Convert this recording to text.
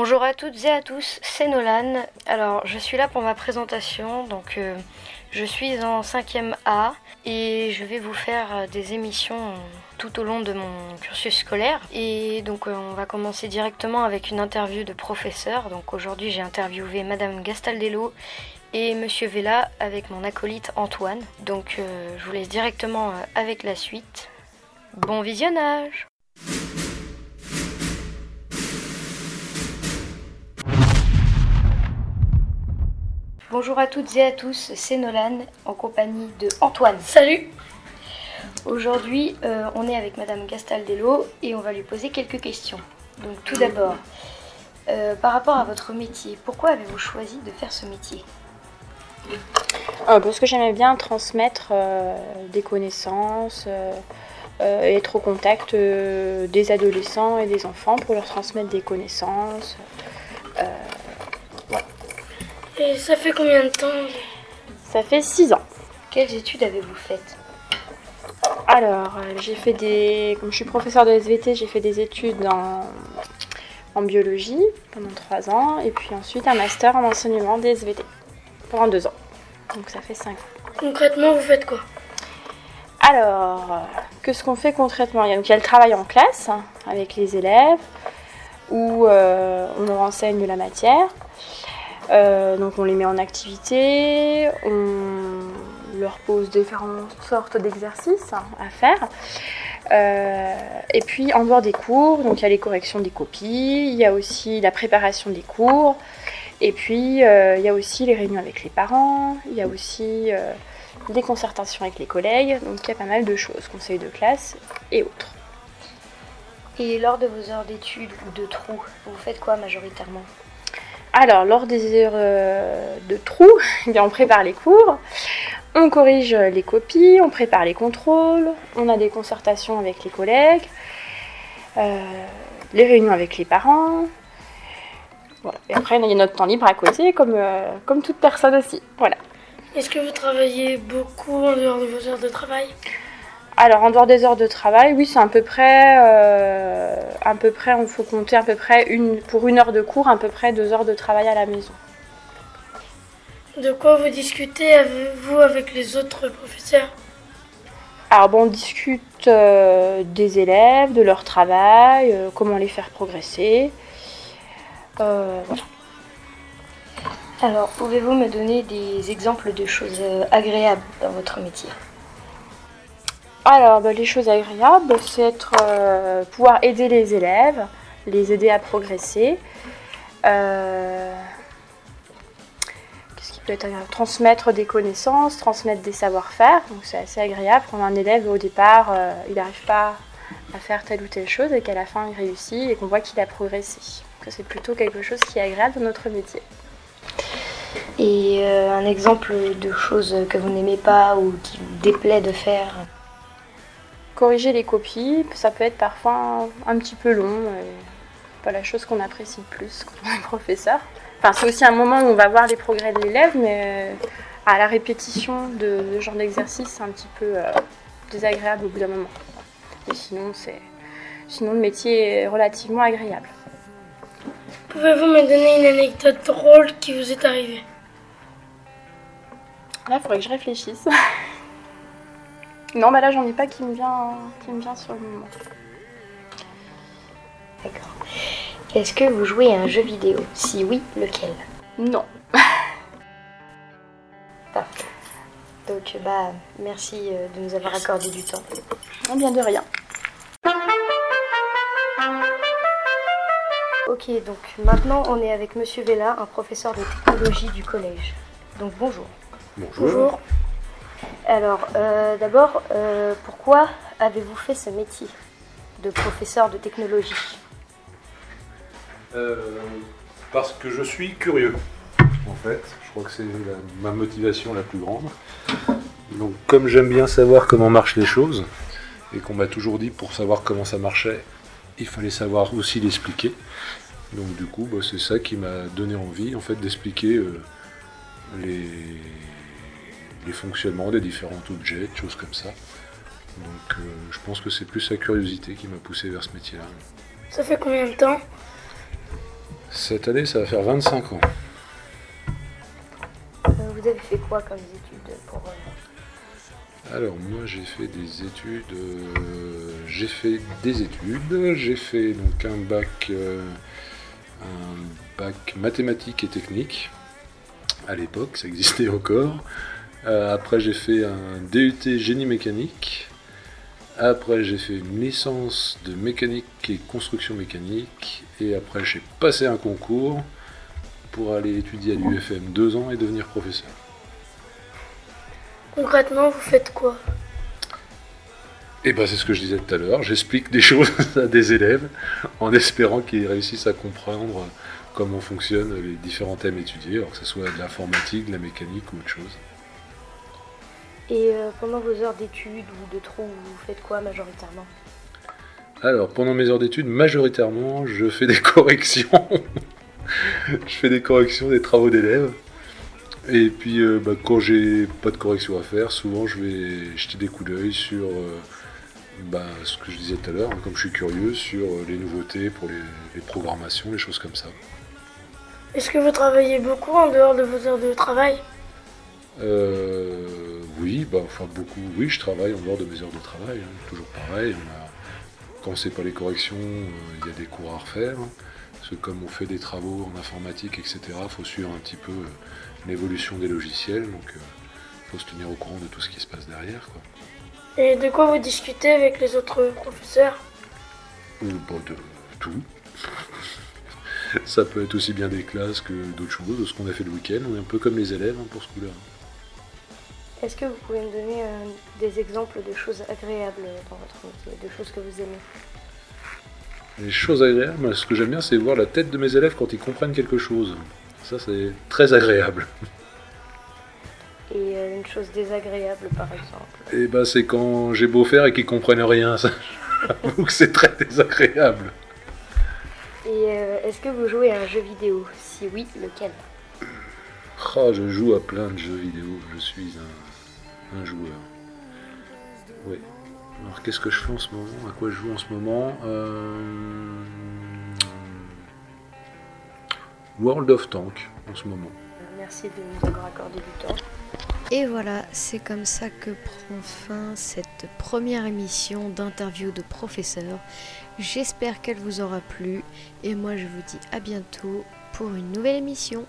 Bonjour à toutes et à tous, c'est Nolan. Alors, je suis là pour ma présentation. Donc, euh, je suis en 5e A et je vais vous faire euh, des émissions tout au long de mon cursus scolaire. Et donc, euh, on va commencer directement avec une interview de professeur. Donc, aujourd'hui, j'ai interviewé Madame Gastaldello et Monsieur Vella avec mon acolyte Antoine. Donc, je vous laisse directement avec la suite. Bon visionnage Bonjour à toutes et à tous, c'est Nolan en compagnie de Antoine. Salut Aujourd'hui, euh, on est avec Madame Gastaldello et on va lui poser quelques questions. Donc tout d'abord, euh, par rapport à votre métier, pourquoi avez-vous choisi de faire ce métier? Euh, Parce que j'aimais bien transmettre des connaissances, être au contact des adolescents et des enfants pour leur transmettre des connaissances. Et ça fait combien de temps Ça fait 6 ans. Quelles études avez-vous faites Alors, euh, j'ai fait des. Comme je suis professeur de SVT, j'ai fait des études en, en biologie pendant 3 ans, et puis ensuite un master en enseignement des SVT pendant 2 ans. Donc ça fait 5 ans. Concrètement, vous faites quoi Alors, qu'est-ce qu'on fait concrètement il y, a, le travail en classe hein, avec les élèves, où euh, on leur enseigne la matière. Euh, donc on les met en activité, on leur pose différentes sortes d'exercices à faire. Euh, et puis en dehors des cours, donc il y a les corrections des copies, il y a aussi la préparation des cours, et puis euh, il y a aussi les réunions avec les parents, il y a aussi des concertations avec les collègues, donc il y a pas mal de choses, conseils de classe et autres. Et lors de vos heures d'études ou de trous, vous faites quoi majoritairement? Alors, lors des heures euh, de trous, eh on prépare les cours, on corrige les copies, on prépare les contrôles, on a des concertations avec les collègues, euh, les réunions avec les parents. Et après, il y a notre temps libre à côté, comme, euh, comme toute personne aussi. Voilà. Est-ce que vous travaillez beaucoup en dehors de vos heures de travail? Alors en dehors des heures de travail, oui, c'est à peu près, euh, à peu près, il faut compter à peu près une, pour une heure de cours, à peu près deux heures de travail à la maison. De quoi vous discutez vous avec les autres professeurs? Alors bon, on discute euh, des élèves, de leur travail, euh, comment les faire progresser. voilà. Alors, pouvez-vous me donner des exemples de choses agréables dans votre métier? Alors, bah, les choses agréables, c'est être, euh, pouvoir aider les élèves, les aider à progresser. Euh, qu'est-ce qui peut être agréable? Transmettre des connaissances, transmettre des savoir-faire. Donc, c'est assez agréable quand un élève, au départ, euh, il n'arrive pas à faire telle ou telle chose et qu'à la fin, il réussit et qu'on voit qu'il a progressé. c'est plutôt quelque chose qui est agréable dans notre métier. Et un exemple de choses que vous n'aimez pas ou qui vous déplaît de faire? Corriger les copies, ça peut être parfois un, petit peu long. pas la chose qu'on apprécie le plus quand on est professeur. Enfin, c'est aussi un moment où on va voir les progrès de l'élève, mais euh, à la répétition de ce genre d'exercice, c'est un petit peu euh, désagréable au bout d'un moment. Mais sinon, c'est, sinon, le métier est relativement agréable. Pouvez-vous me donner une anecdote drôle qui vous est arrivée? Là, il faudrait que je réfléchisse. Non, bah là, j'en ai pas qui me vient, qui me vient sur le moment. D'accord. Est-ce que vous jouez à un jeu vidéo? Si oui, lequel? Non. Parfait. Donc, bah, merci euh, de nous avoir accordé du temps. Bien de rien. Ok, donc maintenant on est avec Monsieur Vella, un professeur de technologie du collège. Donc bonjour. Bonjour. bonjour. Alors, euh, d'abord, euh, pourquoi avez-vous fait ce métier de professeur de technologie euh, Parce que je suis curieux, en fait. Je crois que c'est ma motivation la plus grande. Donc, comme j'aime bien savoir comment marchent les choses, et qu'on m'a toujours dit pour savoir comment ça marchait, il fallait savoir aussi l'expliquer. Donc, du coup, bah, c'est ça qui m'a donné envie, en fait, d'expliquer les les fonctionnements des différents objets, des choses comme ça. Donc euh, je pense que c'est plus sa curiosité qui m'a poussé vers ce métier-là. Ça fait combien de temps? Cette année, ça va faire 25 ans. Euh, vous avez fait quoi comme études pour... euh, Alors moi j'ai fait des études, euh, j'ai fait des études, j'ai fait donc un bac, un bac mathématiques et techniques. À l'époque, ça existait encore. Euh, après j'ai fait un DUT génie mécanique. Après j'ai fait une licence de mécanique et construction mécanique. Et après j'ai passé un concours pour aller étudier à l'UFM deux ans et devenir professeur. Concrètement, vous faites quoi? Et ben c'est ce que je disais tout à l'heure, j'explique des choses à des élèves en espérant qu'ils réussissent à comprendre comment fonctionnent les différents thèmes étudiés, alors que ce soit de l'informatique, de la mécanique ou autre chose. Et euh, pendant vos heures d'études ou de trous, vous faites quoi majoritairement? Alors pendant mes heures d'études, majoritairement, je fais des corrections. je fais des corrections des travaux d'élèves. Et puis euh, bah, quand j'ai pas de correction à faire, souvent je vais jeter des coups d'œil sur euh, bah, ce que je disais tout à l'heure, hein, comme je suis curieux, sur euh, les nouveautés pour les, les programmations, les choses comme ça. Est-ce que vous travaillez beaucoup en dehors de vos heures de travail? Euh, oui, bah, enfin beaucoup. Oui, je travaille en dehors de mes heures de travail. hein, toujours pareil. On a- quand c'est pas les corrections, euh, il y a des cours à refaire. hein. Parce que comme on fait des travaux en informatique, etc., il faut suivre un petit peu euh, l'évolution des logiciels. Donc, il faut se tenir au courant de tout ce qui se passe derrière. Quoi. Et de quoi vous discutez avec les autres professeurs? Bah, de tout. Ça peut être aussi bien des classes que d'autres choses, de ce qu'on a fait le week-end. On est un peu comme les élèves hein, pour ce coup-là. Est-ce que vous pouvez me donner euh, des exemples de choses agréables dans votre métier, de choses que vous aimez? Les choses agréables, ce que j'aime bien, c'est voir la tête de mes élèves quand ils comprennent quelque chose. Ça, c'est très agréable. Et euh, une chose désagréable par exemple? Et ben, c'est quand j'ai beau faire et qu'ils comprennent rien. Ça, j'avoue que c'est très désagréable. Et euh, est-ce que vous jouez à un jeu vidéo? Si oui, lequel? Ah, je joue à plein de jeux vidéo. Je suis un, un joueur. Oui. Alors, qu'est-ce que je fais en ce moment? À quoi je joue en ce moment? Euh, World of Tank en ce moment. Merci de nous avoir accordé du temps. Et voilà, c'est comme ça que prend fin cette première émission d'interview de professeur. J'espère qu'elle vous aura plu et moi je vous dis à bientôt pour une nouvelle émission.